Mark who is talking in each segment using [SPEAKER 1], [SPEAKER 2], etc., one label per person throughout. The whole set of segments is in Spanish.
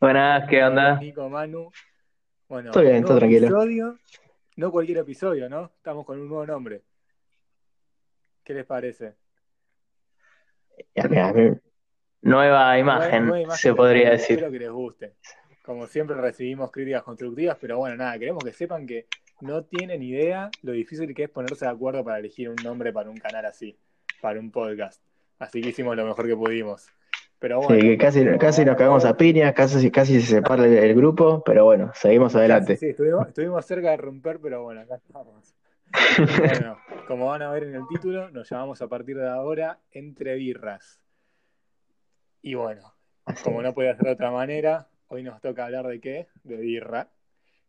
[SPEAKER 1] Buenas, ¿qué onda?
[SPEAKER 2] Nico Manu. Bueno,
[SPEAKER 1] Todo bien,
[SPEAKER 2] nuevo
[SPEAKER 1] todo tranquilo.
[SPEAKER 2] episodio, no cualquier episodio, ¿no? Estamos con un nuevo nombre. ¿Qué les parece?
[SPEAKER 1] Ya, mira, mira. Nueva imagen,
[SPEAKER 2] Nueva imagen
[SPEAKER 1] se podría decir.
[SPEAKER 2] Espero que les guste. Como siempre recibimos críticas constructivas, pero bueno, nada, queremos que sepan que no tienen idea lo difícil que es ponerse de acuerdo para elegir un nombre para un canal así, para un podcast. Así que hicimos lo mejor que pudimos. Pero bueno,
[SPEAKER 1] Sí, que casi, casi nos cagamos a piñas, casi, casi se separa el, el grupo, pero bueno, seguimos adelante.
[SPEAKER 2] Sí, estuvimos, estuvimos cerca de romper, pero bueno, acá estamos. Bueno, como van a ver en el título, nos llamamos a partir de ahora Entre Birras. Y bueno, como no puede ser de otra manera, hoy nos toca hablar de qué? De birra.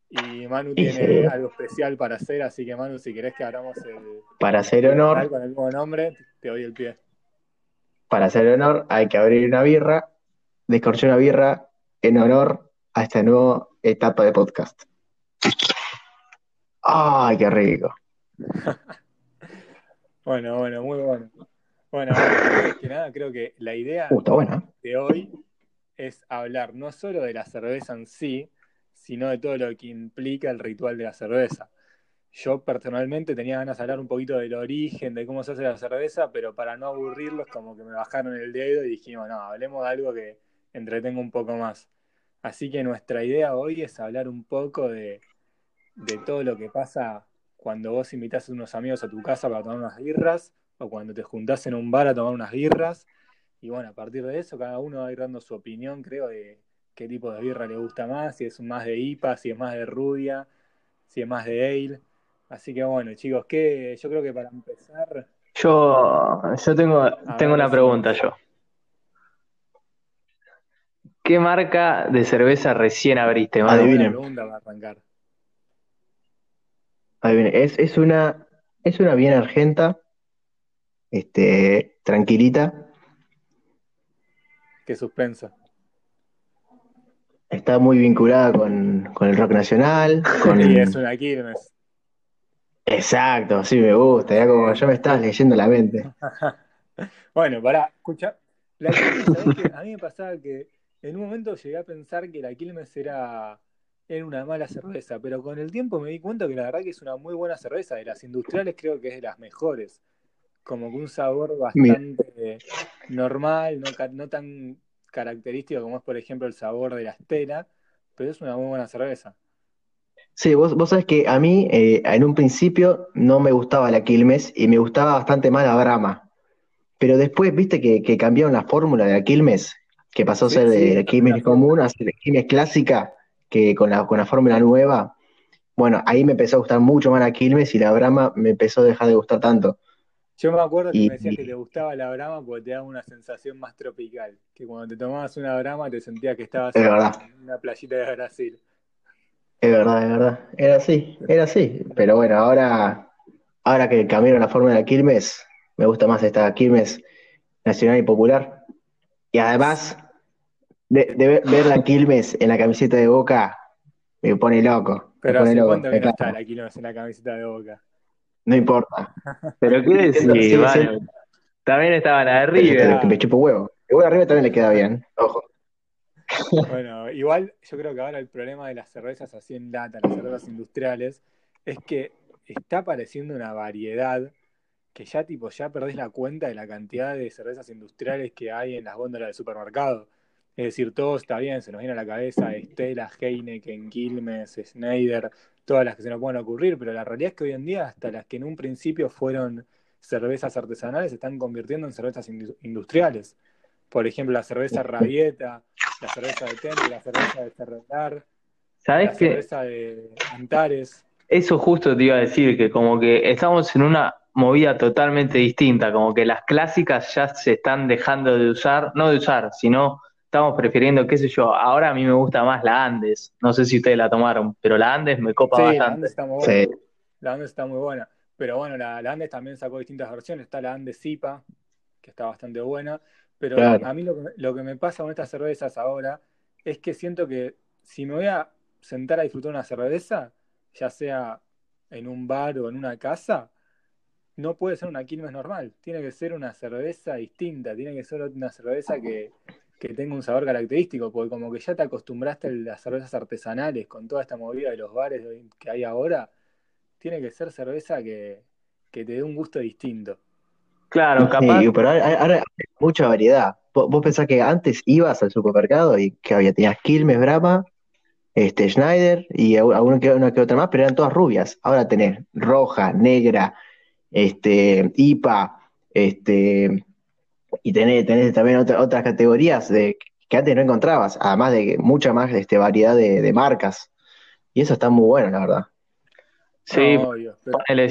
[SPEAKER 2] Y Manu tiene
[SPEAKER 1] sí.
[SPEAKER 2] algo especial para hacer, así que Manu, si querés que abramos el
[SPEAKER 1] Para hacer honor,
[SPEAKER 2] con el mismo nombre, te doy el pie.
[SPEAKER 1] Para hacer honor, hay que abrir una birra, descorchar una birra en honor a esta nueva etapa de podcast. ¡Ay, qué rico!
[SPEAKER 2] Bueno, bueno, muy bueno. Bueno, que nada, creo que la idea
[SPEAKER 1] Uh,
[SPEAKER 2] de hoy es hablar no solo de la cerveza en sí, sino de todo lo que implica el ritual de la cerveza. Yo personalmente tenía ganas de hablar un poquito del origen, de cómo se hace la cerveza, pero para no aburrirlos, como que me bajaron el dedo y dijimos, no, hablemos de algo que entretenga un poco más. Así que nuestra idea hoy es hablar un poco de, de todo lo que pasa cuando vos invitás a unos amigos a tu casa para tomar unas birras, o cuando te juntás en un bar a tomar unas birras. Y bueno, a partir de eso, cada uno va a ir dando su opinión, creo, de qué tipo de birra le gusta más, si es más de IPA, si es más de rubia, si es más de ale. Así que bueno, chicos, que yo creo que para empezar,
[SPEAKER 1] Yo, yo tengo,
[SPEAKER 2] a
[SPEAKER 1] tengo
[SPEAKER 2] ver
[SPEAKER 1] una pregunta yo. ¿Qué marca de cerveza recién abriste,
[SPEAKER 2] una
[SPEAKER 1] Manu? Adivinen.
[SPEAKER 2] pregunta para arrancar.
[SPEAKER 1] Adivinen. Es, es una, es una bien argenta, este, tranquilita.
[SPEAKER 2] Qué suspenso.
[SPEAKER 1] Está muy vinculada con, con el rock nacional, con...
[SPEAKER 2] Y es una Quilmes.
[SPEAKER 1] Exacto, sí me gusta, ya como ya me estás leyendo la mente.
[SPEAKER 2] Bueno, pará, escucha. La Quilmes. A mí me pasaba que en un momento llegué a pensar que la Quilmes era, era una mala cerveza, pero con el tiempo me di cuenta que la verdad que es una muy buena cerveza. De las industriales creo que es de las mejores. Como que un sabor
[SPEAKER 1] Mira,
[SPEAKER 2] bastante normal, no, no tan característico como es, por ejemplo, el sabor de la Estela, pero es una muy buena cerveza.
[SPEAKER 1] Sí, vos, vos sabés que a mí eh, en un principio no me gustaba la Quilmes y me gustaba bastante más la Brahma, pero después viste que, que cambiaron la fórmula de la Quilmes, que pasó a
[SPEAKER 2] Sí,
[SPEAKER 1] ser de
[SPEAKER 2] sí,
[SPEAKER 1] la Quilmes
[SPEAKER 2] la
[SPEAKER 1] común a ser la Quilmes clásica, que con la, con la fórmula nueva, bueno, ahí me empezó a gustar mucho más la Quilmes y la Brahma me empezó a dejar de gustar tanto.
[SPEAKER 2] Yo me acuerdo que
[SPEAKER 1] Y,
[SPEAKER 2] me decías que te gustaba la Brahma porque te daba una sensación más tropical, que cuando te tomabas una Brahma te sentías que estabas
[SPEAKER 1] es
[SPEAKER 2] en
[SPEAKER 1] verdad.
[SPEAKER 2] una playita de Brasil.
[SPEAKER 1] Es verdad, es verdad. Era así, era así. Pero bueno, ahora, ahora que cambiaron la fórmula de la Quilmes, me gusta más esta Quilmes nacional y popular. Y además, de, de ver, ver la Quilmes en la camiseta de Boca, me pone loco, me
[SPEAKER 2] Pero
[SPEAKER 1] pone
[SPEAKER 2] hace
[SPEAKER 1] loco,
[SPEAKER 2] cuánto que no está la Quilmes en la camiseta de Boca.
[SPEAKER 1] No importa.
[SPEAKER 3] Pero qué
[SPEAKER 1] Siendo-
[SPEAKER 3] decís,
[SPEAKER 1] sigue
[SPEAKER 3] Manu.
[SPEAKER 1] siendo-
[SPEAKER 3] También estaban a River.
[SPEAKER 1] me chupo huevo. Igual arriba también le queda bien, ojo.
[SPEAKER 2] Bueno, igual yo creo que ahora el problema de las cervezas así en lata, las cervezas industriales, es que está apareciendo una variedad que ya tipo ya perdés la cuenta de la cantidad de cervezas industriales que hay en las góndolas del supermercado. Es decir, todo está bien, se nos viene a la cabeza Estela, Heineken, Quilmes, Schneider, todas las que se nos puedan ocurrir, pero la realidad es que hoy en día hasta las que en un principio fueron cervezas artesanales se están convirtiendo en cervezas indu- industriales. Por ejemplo, la cerveza Rabieta, la cerveza de Tente, la cerveza de Ferretar, la
[SPEAKER 3] ¿Sabés qué?
[SPEAKER 2] cerveza de Antares.
[SPEAKER 3] Eso justo te iba a decir, que como que estamos en una movida totalmente distinta, como que las clásicas ya se están dejando de usar, no de usar, sino estamos prefiriendo, qué sé yo, ahora a mí me gusta más la Andes, no sé si ustedes la tomaron, pero la Andes me copa
[SPEAKER 2] Sí, la
[SPEAKER 3] bastante.
[SPEAKER 2] Andes está muy buena.
[SPEAKER 1] Sí,
[SPEAKER 2] La Andes está muy buena. Pero bueno, la, la Andes también sacó distintas versiones. Está la Andes Zipa, que está bastante buena. Pero
[SPEAKER 1] claro.
[SPEAKER 2] a mí lo que, me- lo que me pasa con estas cervezas ahora es que siento que si me voy a sentar a disfrutar una cerveza, ya sea en un bar o en una casa, no puede ser una Quilmes normal. Tiene que ser una cerveza distinta. Tiene que ser una cerveza que, que tenga un sabor característico, porque como que ya te acostumbraste a las cervezas artesanales con toda esta movida de los bares que hay ahora, tiene que ser cerveza que, que te dé un gusto distinto.
[SPEAKER 3] Claro, capaz.
[SPEAKER 1] Sí, pero ahora, mucha variedad. Vos, pensás que antes ibas al supermercado y que había, tenías Quilmes, Brahma, este, Schneider y alguna que, una que otra más, pero eran todas rubias. Ahora tenés roja, negra, este, IPA, este, y tenés, también otras categorías de, que antes no encontrabas, además de mucha más este, variedad de, marcas. Y eso está muy bueno, la verdad.
[SPEAKER 3] Sí,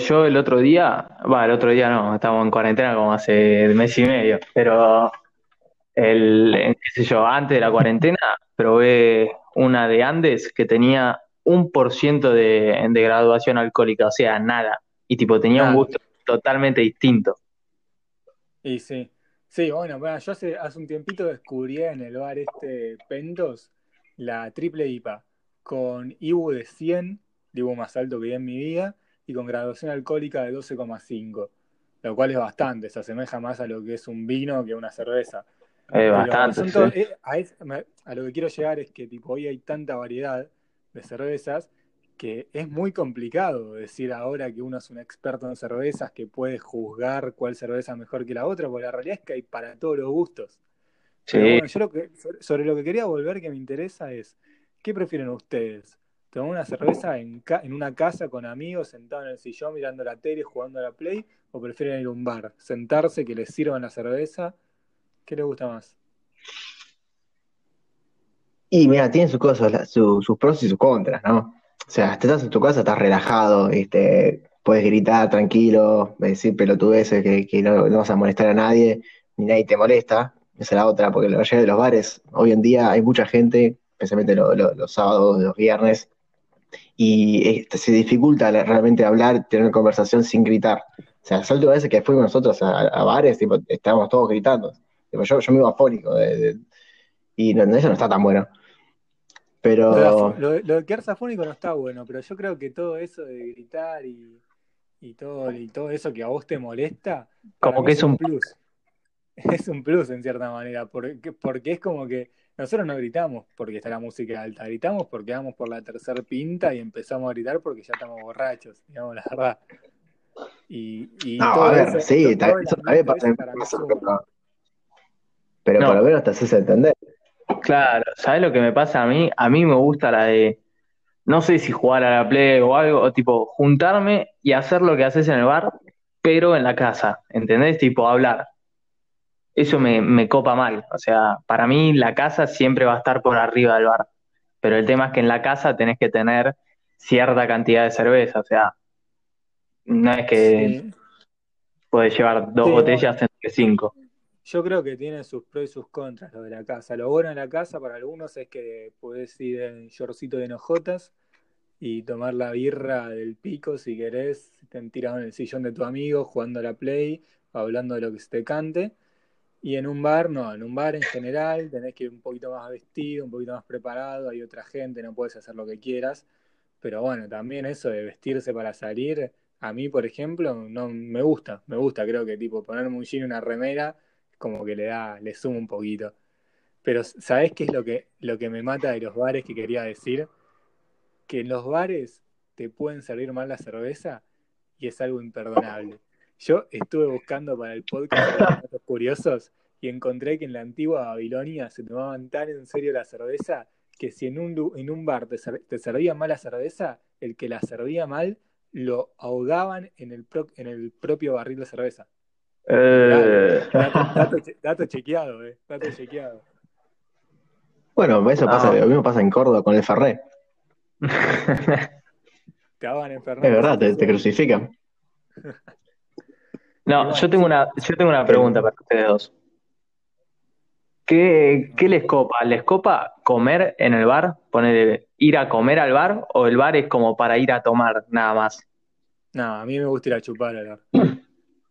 [SPEAKER 3] yo el otro día, va, el otro día no, estamos en cuarentena como hace mes y medio, pero el, qué sé yo, antes de la cuarentena probé una de Andes que tenía un por ciento de, de graduación alcohólica, o sea, nada. Y tipo, tenía un gusto totalmente distinto.
[SPEAKER 2] Y sí. Sí, bueno, yo hace, hace un tiempito descubrí en el bar este Pentos la triple IPA con IBU de 100, IBU más alto que vi en mi vida, y con graduación alcohólica de 12,5, lo cual es bastante, se asemeja más a lo que es un vino que una cerveza.
[SPEAKER 3] Es bastante.
[SPEAKER 2] Eh, a, lo que quiero llegar es que tipo hoy hay tanta variedad de cervezas que es muy complicado decir ahora que uno es un experto en cervezas que puede juzgar cuál cerveza es mejor que la otra, porque la realidad es que hay para todos los gustos.
[SPEAKER 3] Sí.
[SPEAKER 2] yo sobre lo que quería volver que me interesa es, ¿qué prefieren ustedes? ¿Tomar una cerveza en, en una casa con amigos, sentado en el sillón mirando la tele, jugando a la play? ¿O prefieren ir a un bar, sentarse, que les sirvan la cerveza? ¿Qué les gusta más?
[SPEAKER 1] Y mira, tiene sus cosas, sus pros y sus contras, ¿no? O sea, estás en tu casa, estás relajado, este, puedes gritar tranquilo, decir pelotudeces que, que no, no, vas a molestar a nadie, ni nadie te molesta. Esa es la otra, porque la mayoría de los bares, hoy en día hay mucha gente, especialmente los sábados, los viernes, y este, se dificulta realmente hablar, tener conversación sin gritar. O sea, las últimas veces que fuimos nosotros a, bares, tipo, estábamos todos gritando. yo, yo me iba afónico, y no, eso no está tan bueno. Pero.
[SPEAKER 2] Lo, de quedarse afónico no está bueno, pero yo creo que todo eso de gritar y, y, todo, y todo eso que a vos te molesta.
[SPEAKER 3] Como que es un plus.
[SPEAKER 2] Es un plus en cierta manera, porque, porque es como que nosotros no gritamos porque está la música alta, gritamos porque vamos por la tercera pinta y empezamos a gritar porque ya estamos borrachos, digamos la verdad. Y, y
[SPEAKER 1] no, a ver, sí, eso también pasa, Pero por lo menos te haces entender.
[SPEAKER 3] Claro, ¿sabes lo que me pasa a mí? A mí me gusta la de, no sé si jugar a la play o algo, o tipo, juntarme y hacer lo que haces en el bar, pero en la casa, ¿entendés? Tipo, hablar. Eso me, me copa mal. O sea, para mí la casa siempre va a estar por arriba del bar. Pero el tema es que en la casa tenés que tener cierta cantidad de cerveza. O sea, no es que puedes llevar dos botellas en que cinco.
[SPEAKER 2] Yo creo que tiene sus pros y sus contras lo de la casa. Lo bueno de la casa para algunos es que puedes ir en shortcito de nojotas y tomar la birra del pico si querés, te tirado en el sillón de tu amigo, jugando a la play, hablando de lo que se te cante. Y en un bar, no, en un bar en general tenés que ir un poquito más vestido, un poquito más preparado, hay otra gente, no puedes hacer lo que quieras. Pero bueno, también eso de vestirse para salir, a mí, por ejemplo, no me gusta, me gusta, creo que tipo ponerme un jean y una remera como que le da, le suma un poquito. Pero ¿sabés qué es lo que, lo que me mata de los bares que quería decir? Que en los bares te pueden servir mal la cerveza y es algo imperdonable. Yo estuve buscando para el podcast datos curiosos y encontré que en la antigua Babilonia se tomaban tan en serio la cerveza que si en un, en un bar te, te servía mal la cerveza, el que la servía mal lo ahogaban en el, en el propio barril de cerveza.
[SPEAKER 3] Eh...
[SPEAKER 2] Dato, chequeado, eh. Dato chequeado.
[SPEAKER 1] Bueno, eso pasa, lo mismo pasa en Córdoba con el Ferré.
[SPEAKER 2] te hagan en
[SPEAKER 1] Ferré. Es verdad, te, crucifican.
[SPEAKER 3] No, yo tengo una, yo tengo una pregunta para ustedes dos. ¿Qué, ¿Qué, les copa? ¿Les copa comer en el bar? ¿Poner, ir a comer al bar? ¿O el bar es como para ir a tomar nada más?
[SPEAKER 2] No, a mí me gusta ir a chupar al bar.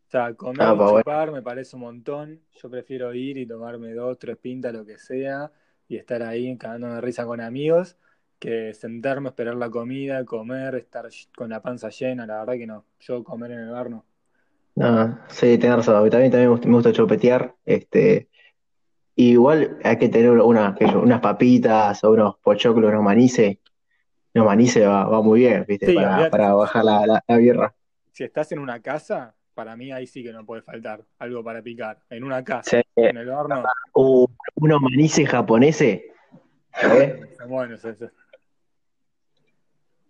[SPEAKER 2] O sea, comer ah, y chupar me parece un montón. Yo prefiero ir y tomarme dos, tres pintas, lo que sea, y estar ahí cagándome risa con amigos, que sentarme, esperar la comida, comer, estar con la panza llena. La verdad que no. Yo comer en el bar no.
[SPEAKER 1] No, sí, tenés razón. A mí también, también me gusta chupetear. Este, igual hay que tener una, yo, unas papitas o unos pochoclos, unos manices. Unos manices va, va muy bien, ¿viste?
[SPEAKER 2] Sí,
[SPEAKER 1] para, para bajar la, la, la birra.
[SPEAKER 2] Si estás en una casa, para mí ahí sí que no puede faltar algo para picar. En una casa,
[SPEAKER 3] Sí.
[SPEAKER 2] en el horno,
[SPEAKER 1] Uh, unos manices japoneses. ¿eh?
[SPEAKER 2] son buenos esos.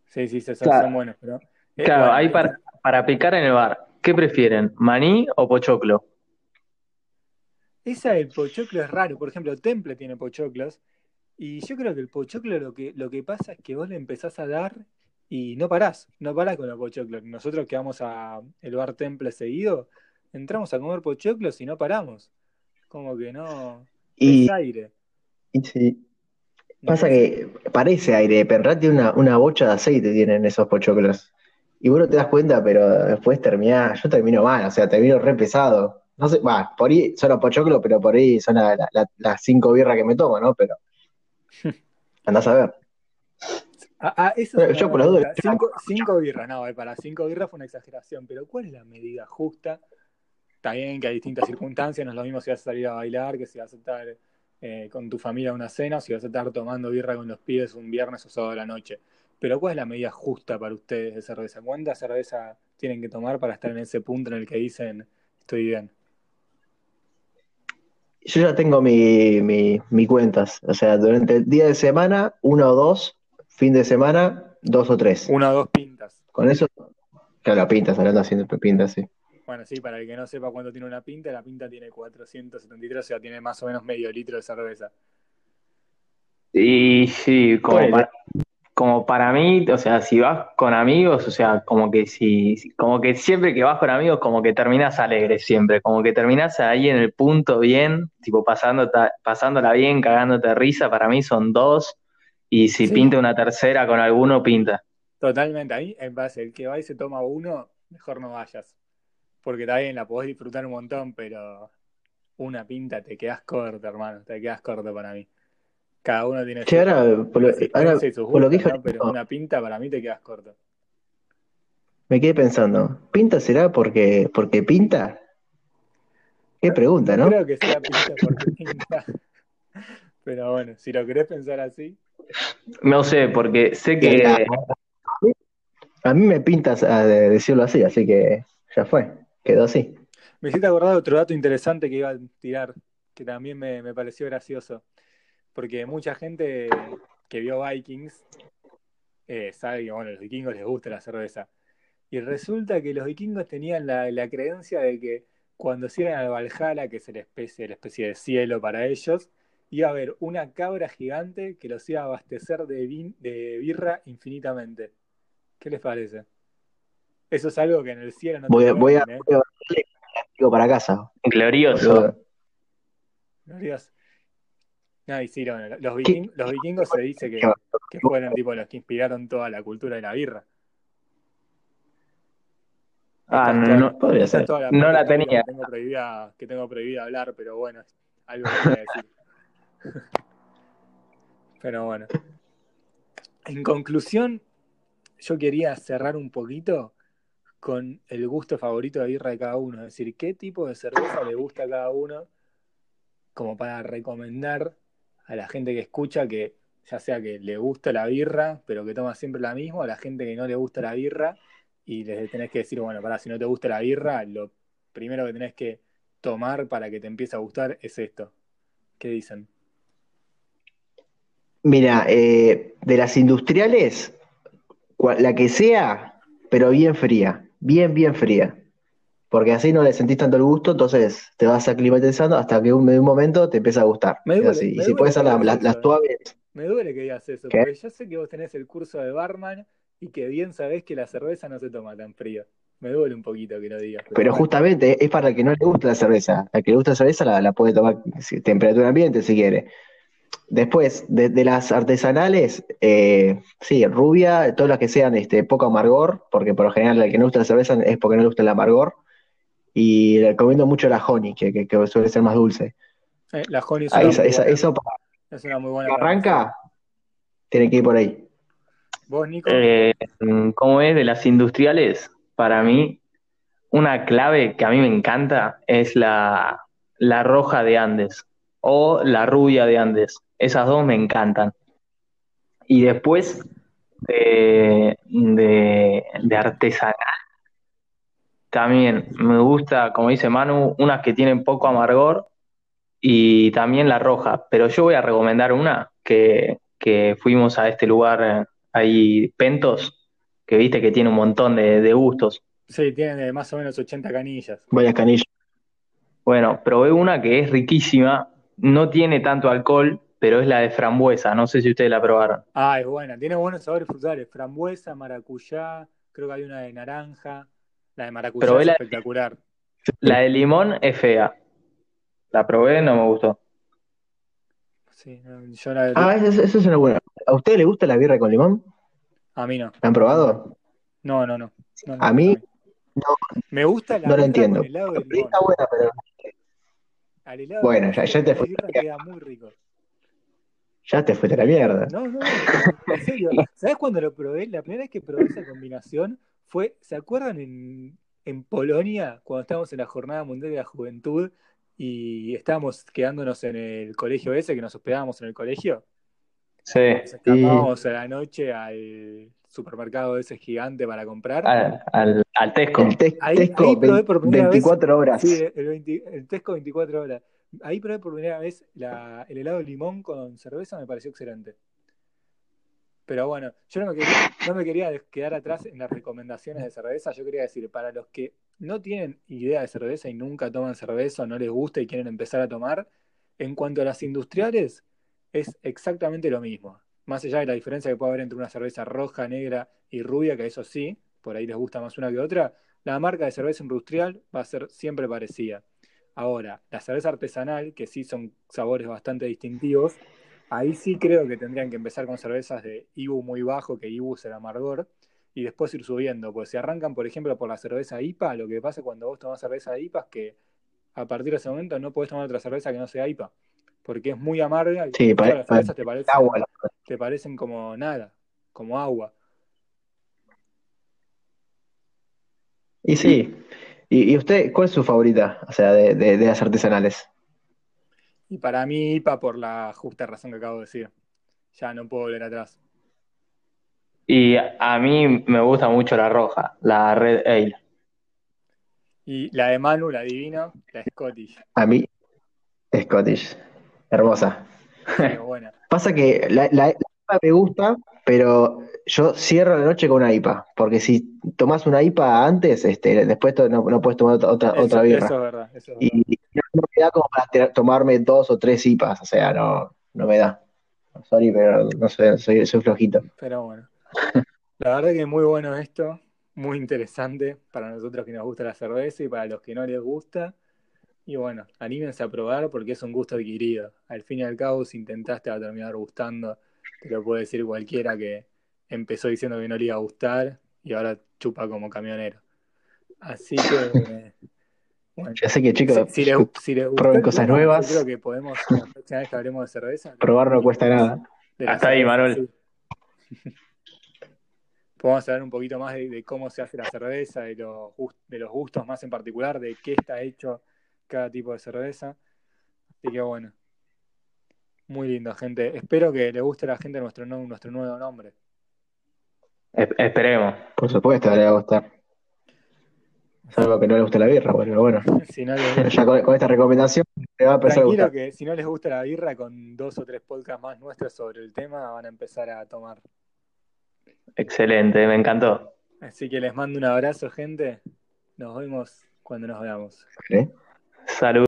[SPEAKER 2] Sí, sí, sí, son,
[SPEAKER 3] Claro.
[SPEAKER 2] son buenos, pero... eh,
[SPEAKER 3] Claro,
[SPEAKER 2] bueno,
[SPEAKER 3] ahí para, para picar en el bar, ¿qué prefieren? ¿Maní o pochoclo?
[SPEAKER 2] Esa del pochoclo es raro. Por ejemplo, Temple tiene pochoclos. Y yo creo que el pochoclo lo que, lo que pasa es que vos le empezás a dar y no parás. No parás con los pochoclos. Nosotros que vamos a el bar Temple seguido, entramos a comer pochoclos y no paramos. Como que no.
[SPEAKER 1] Y,
[SPEAKER 2] Es aire.
[SPEAKER 1] y sí, pasa que parece aire, pero en realidad tiene una, una bocha de aceite tienen esos pochoclos. Y vos no te das cuenta, pero después termina, yo termino mal, o sea, termino re pesado. No sé, va, por ahí son los pochoclos, pero por ahí son la- la- la- las cinco birras que me tomo, ¿no? Pero andás a ver.
[SPEAKER 2] Ah, ah, eso
[SPEAKER 1] yo por las dudas-.
[SPEAKER 2] Cinco, cinco birras, no, eh, para cinco birras fue una exageración, pero ¿cuál es la medida justa? Está bien que hay distintas circunstancias, no es lo mismo si vas a salir a bailar que si vas a estar eh, con tu familia a una cena o si vas a estar tomando birra con los pibes un viernes o sábado a la noche. Pero ¿cuál es la medida justa para ustedes de cerveza? ¿Cuánta cerveza tienen que tomar para estar en ese punto en el que dicen estoy bien?
[SPEAKER 1] Yo ya tengo mi, mi, mi cuentas, o sea, durante el día de semana, uno o dos, fin de semana, dos o tres.
[SPEAKER 2] Una o dos pintas.
[SPEAKER 1] Con eso, claro, pintas, hablando de pintas, sí.
[SPEAKER 2] Bueno, sí, para el que no sepa cuánto tiene una pinta, la pinta tiene 473, o sea, tiene más o menos medio litro de cerveza.
[SPEAKER 3] Y sí, como para, como para mí, o sea, si vas con amigos, o sea, como que si, como que siempre que vas con amigos, como que terminas alegre siempre, como que terminas ahí en el punto bien, tipo pasando, pasándola bien, cagándote risa, para mí son dos, y si
[SPEAKER 2] Sí.
[SPEAKER 3] pinta una tercera con alguno, pinta.
[SPEAKER 2] Totalmente, ahí en base, el que va y se toma uno, mejor no vayas. Porque también la podés disfrutar un montón, pero una pinta te quedas corto, hermano, te quedas corto para mí. Cada uno tiene
[SPEAKER 1] Che,
[SPEAKER 2] su-
[SPEAKER 1] ahora, por lo, ahora, por lo que dijo
[SPEAKER 2] ¿no? Pero una pinta para mí te quedas corto.
[SPEAKER 1] me quedé pensando, ¿pinta será porque, porque pinta? Qué pregunta,
[SPEAKER 2] No creo que sea pinta porque pinta. Pero bueno, si lo querés pensar así,
[SPEAKER 3] No sé, porque sé que,
[SPEAKER 1] A mí me pintas a de- decirlo así, así que ya fue, quedó así.
[SPEAKER 2] me hiciste acordar de otro dato interesante que iba a tirar, que también me, me pareció gracioso. Porque mucha gente que vio Vikings eh, sabe que bueno, a los vikingos les gusta la cerveza. Y resulta que los vikingos tenían la, la creencia de que cuando se iban al Valhalla, que es la especie, la especie de cielo para ellos, iba a haber una cabra gigante que los iba a abastecer de, vin- de birra infinitamente. ¿Qué les parece? Eso es algo que en el cielo no te
[SPEAKER 1] Voy a, voy a,
[SPEAKER 2] ¿eh?
[SPEAKER 1] voy a para casa.
[SPEAKER 3] glorioso.
[SPEAKER 2] Glorioso. No, y sí, no, los, viking- los vikingos se dice que, fueron tipo los que inspiraron toda la cultura de la birra.
[SPEAKER 3] Ah, no,
[SPEAKER 2] toda-
[SPEAKER 3] no,
[SPEAKER 1] podría ser.
[SPEAKER 2] la
[SPEAKER 3] No la tenía.
[SPEAKER 2] Que tengo, prohibida, que tengo prohibida hablar, pero bueno, es algo que voy a decir. Pero bueno. En conclusión, yo quería cerrar un poquito con el gusto favorito de birra de cada uno. Es decir, qué tipo de cerveza le gusta a cada uno, como para recomendar a la gente que escucha que ya sea que le gusta la birra, pero que toma siempre la misma, a la gente que no le gusta la birra, y les tenés que decir, bueno, para si no te gusta la birra, lo primero que tenés que tomar para que te empiece a gustar es esto. ¿Qué dicen?
[SPEAKER 1] Mira, eh, de las industriales, la que sea, pero bien fría, bien, bien fría. Porque así no le sentís tanto el gusto, entonces te vas aclimatizando hasta que un, de un momento te empieza a gustar.
[SPEAKER 2] Me duele,
[SPEAKER 1] así.
[SPEAKER 2] me
[SPEAKER 1] Y si
[SPEAKER 2] duele
[SPEAKER 1] puede ser la-
[SPEAKER 2] que
[SPEAKER 1] la-
[SPEAKER 2] digas
[SPEAKER 1] las
[SPEAKER 2] eh.
[SPEAKER 1] suaves,
[SPEAKER 2] Me duele que digas eso,
[SPEAKER 1] ¿Qué?
[SPEAKER 2] porque yo sé que vos tenés el curso de barman y que bien sabés que la cerveza no se toma tan fría. Me duele un poquito que lo digas.
[SPEAKER 1] pero justamente es para el que no le gusta la cerveza. Al que le gusta la cerveza la, la puede tomar temperatura ambiente si quiere. Después, de, de las artesanales, eh, sí, rubia, todas las que sean este, poco amargor, porque por lo general al que no gusta la cerveza es porque no le gusta el amargor. Y recomiendo mucho la honey, que, que- que suele ser más dulce.
[SPEAKER 2] Eh, la honey es
[SPEAKER 1] Ahí,
[SPEAKER 2] una,
[SPEAKER 1] esa-
[SPEAKER 2] muy
[SPEAKER 1] esa-
[SPEAKER 2] buena,
[SPEAKER 1] eso para
[SPEAKER 2] es una muy buena
[SPEAKER 1] arranca, tiene que ir por ahí.
[SPEAKER 2] ¿Vos, Nico?
[SPEAKER 3] Eh, ¿cómo es? De las industriales, para mí, una clave que a mí me encanta es la, la roja de Andes. o la rubia de Andes. Esas dos me encantan. Y después de, de, de artesanal, también me gusta, como dice Manu, unas que tienen poco amargor y también la roja. Pero yo voy a recomendar una que, que fuimos a este lugar eh, ahí, Pentos, que viste que tiene un montón de, de gustos.
[SPEAKER 2] Sí, tiene más o menos 80 canillas.
[SPEAKER 1] Vaya canillas.
[SPEAKER 3] Bueno, probé una que es riquísima, no tiene tanto alcohol, pero es la de frambuesa. No sé si ustedes la probaron.
[SPEAKER 2] Ah, es buena. Tiene buenos sabores frutales. Frambuesa, maracuyá, creo que hay una de naranja. La de maracuyá
[SPEAKER 3] Probé
[SPEAKER 2] es
[SPEAKER 3] la-
[SPEAKER 2] espectacular.
[SPEAKER 3] La de limón es fea. La probé, no me gustó.
[SPEAKER 2] Sí, no, yo la
[SPEAKER 1] Ah, eso, eso es una buena. ¿A ustedes les gusta la birra con limón?
[SPEAKER 2] A mí no.
[SPEAKER 1] ¿La han probado?
[SPEAKER 2] No, no, no. No
[SPEAKER 1] A mí
[SPEAKER 2] Me gusta la
[SPEAKER 1] no lo
[SPEAKER 2] birra
[SPEAKER 1] entiendo.
[SPEAKER 2] con helado de limón.
[SPEAKER 1] Está buena, pero
[SPEAKER 2] Al helado
[SPEAKER 1] Bueno,
[SPEAKER 2] de
[SPEAKER 1] ya- te
[SPEAKER 2] la
[SPEAKER 1] fuiste.
[SPEAKER 2] birra queda muy rico.
[SPEAKER 1] ya te fuiste a la mierda.
[SPEAKER 2] No, no, no, en serio. ¿Sabes cuándo lo probé? La primera vez que probé esa combinación fue, ¿se acuerdan en, en Polonia, cuando estábamos en la Jornada Mundial de la Juventud y estábamos quedándonos en el colegio ese, que nos hospedábamos en el colegio?
[SPEAKER 3] Sí,
[SPEAKER 2] Nos escapábamos a la noche al supermercado ese gigante para comprar.
[SPEAKER 3] al, al, al Tesco.
[SPEAKER 1] El
[SPEAKER 2] Ahí-
[SPEAKER 1] Tesco
[SPEAKER 2] ahí probé por primera vez.
[SPEAKER 1] 24 horas.
[SPEAKER 2] Sí, el, 20 el Tesco 24 horas. Ahí probé por primera vez la- el helado de limón con cerveza, me pareció excelente. Pero bueno, yo no me, quería, no me quería quedar atrás en las recomendaciones de cerveza. Yo quería decir, para los que no tienen idea de cerveza y nunca toman cerveza o no les gusta y quieren empezar a tomar, en cuanto a las industriales, es exactamente lo mismo. Más allá de la diferencia que puede haber entre una cerveza roja, negra y rubia, que eso sí, por ahí les gusta más una que otra, la marca de cerveza industrial va a ser siempre parecida. Ahora, la cerveza artesanal, que sí son sabores bastante distintivos, ahí sí creo que tendrían que empezar con cervezas de IBU muy bajo, que IBU es el amargor, y después ir subiendo. Pues si arrancan, por ejemplo, por la cerveza IPA, lo que pasa cuando vos tomás cerveza de IPA es que a partir de ese momento no podés tomar otra cerveza que no sea IPA, porque es muy amarga y
[SPEAKER 1] Sí,
[SPEAKER 2] todas las cervezas te parecen,
[SPEAKER 1] Agua. la-
[SPEAKER 2] te parecen como nada, como agua.
[SPEAKER 1] Y sí. ¿Y, y usted, cuál es su favorita? O sea, de, de- de las artesanales.
[SPEAKER 2] Y para mí IPA por la justa razón que acabo de decir. Ya no puedo volver atrás.
[SPEAKER 3] Y a mí me gusta mucho la roja, la Red Ale.
[SPEAKER 2] Y la de Manu, la divina, la Scottish.
[SPEAKER 1] A mí, Scottish. Hermosa.
[SPEAKER 2] Qué buena.
[SPEAKER 1] Pasa que la, la- la IPA me gusta, pero yo cierro la noche con una IPA. Porque si tomás una IPA antes, este, después no, no puedes tomar otra, otra,
[SPEAKER 2] Eso,
[SPEAKER 1] otra birra.
[SPEAKER 2] eso es verdad. Eso es.
[SPEAKER 1] Y no, me da como para tomarme dos o tres IPAs. O sea, no, no me da. Sorry, pero no sé, soy, soy flojito.
[SPEAKER 2] Pero bueno. La verdad que muy bueno esto. Muy interesante para nosotros que nos gusta la cerveza y para los que no les gusta. Y bueno, anímense a probar porque es un gusto adquirido. Al fin y al cabo, si intentaste va a terminar gustando. Te lo puede decir cualquiera que empezó diciendo que no le iba a gustar y ahora chupa como camionero. Así que, bueno,
[SPEAKER 1] Ya sé que, chicos,
[SPEAKER 2] si, si les, si les gustó
[SPEAKER 1] prueben
[SPEAKER 2] el
[SPEAKER 1] cosas nuevas.
[SPEAKER 2] creo que podemos, la próxima vez que hablemos de cerveza,
[SPEAKER 1] probar no cuesta nada.
[SPEAKER 3] Hasta ahí, Manuel.
[SPEAKER 2] sí. Podemos hablar un poquito más de, de cómo se hace la cerveza, de los, gust- de los gustos más en particular, de qué está hecho cada tipo de cerveza. Así que bueno, muy lindo, gente. Espero que le guste a la gente nuestro, no- nuestro nuevo nombre.
[SPEAKER 3] Es- esperemos.
[SPEAKER 1] Por supuesto, le va a gustar. Salvo que no le guste la birra, bueno, bueno.
[SPEAKER 2] Si no les
[SPEAKER 1] Ya con, con esta recomendación le va a empezar a gustar.
[SPEAKER 2] que si no les gusta la birra, con dos o tres podcasts más nuestros sobre el tema, van a empezar a tomar.
[SPEAKER 3] Excelente, me encantó.
[SPEAKER 2] Así que les mando un abrazo, gente. Nos vemos cuando nos veamos.
[SPEAKER 1] ¿eh?
[SPEAKER 3] Salud.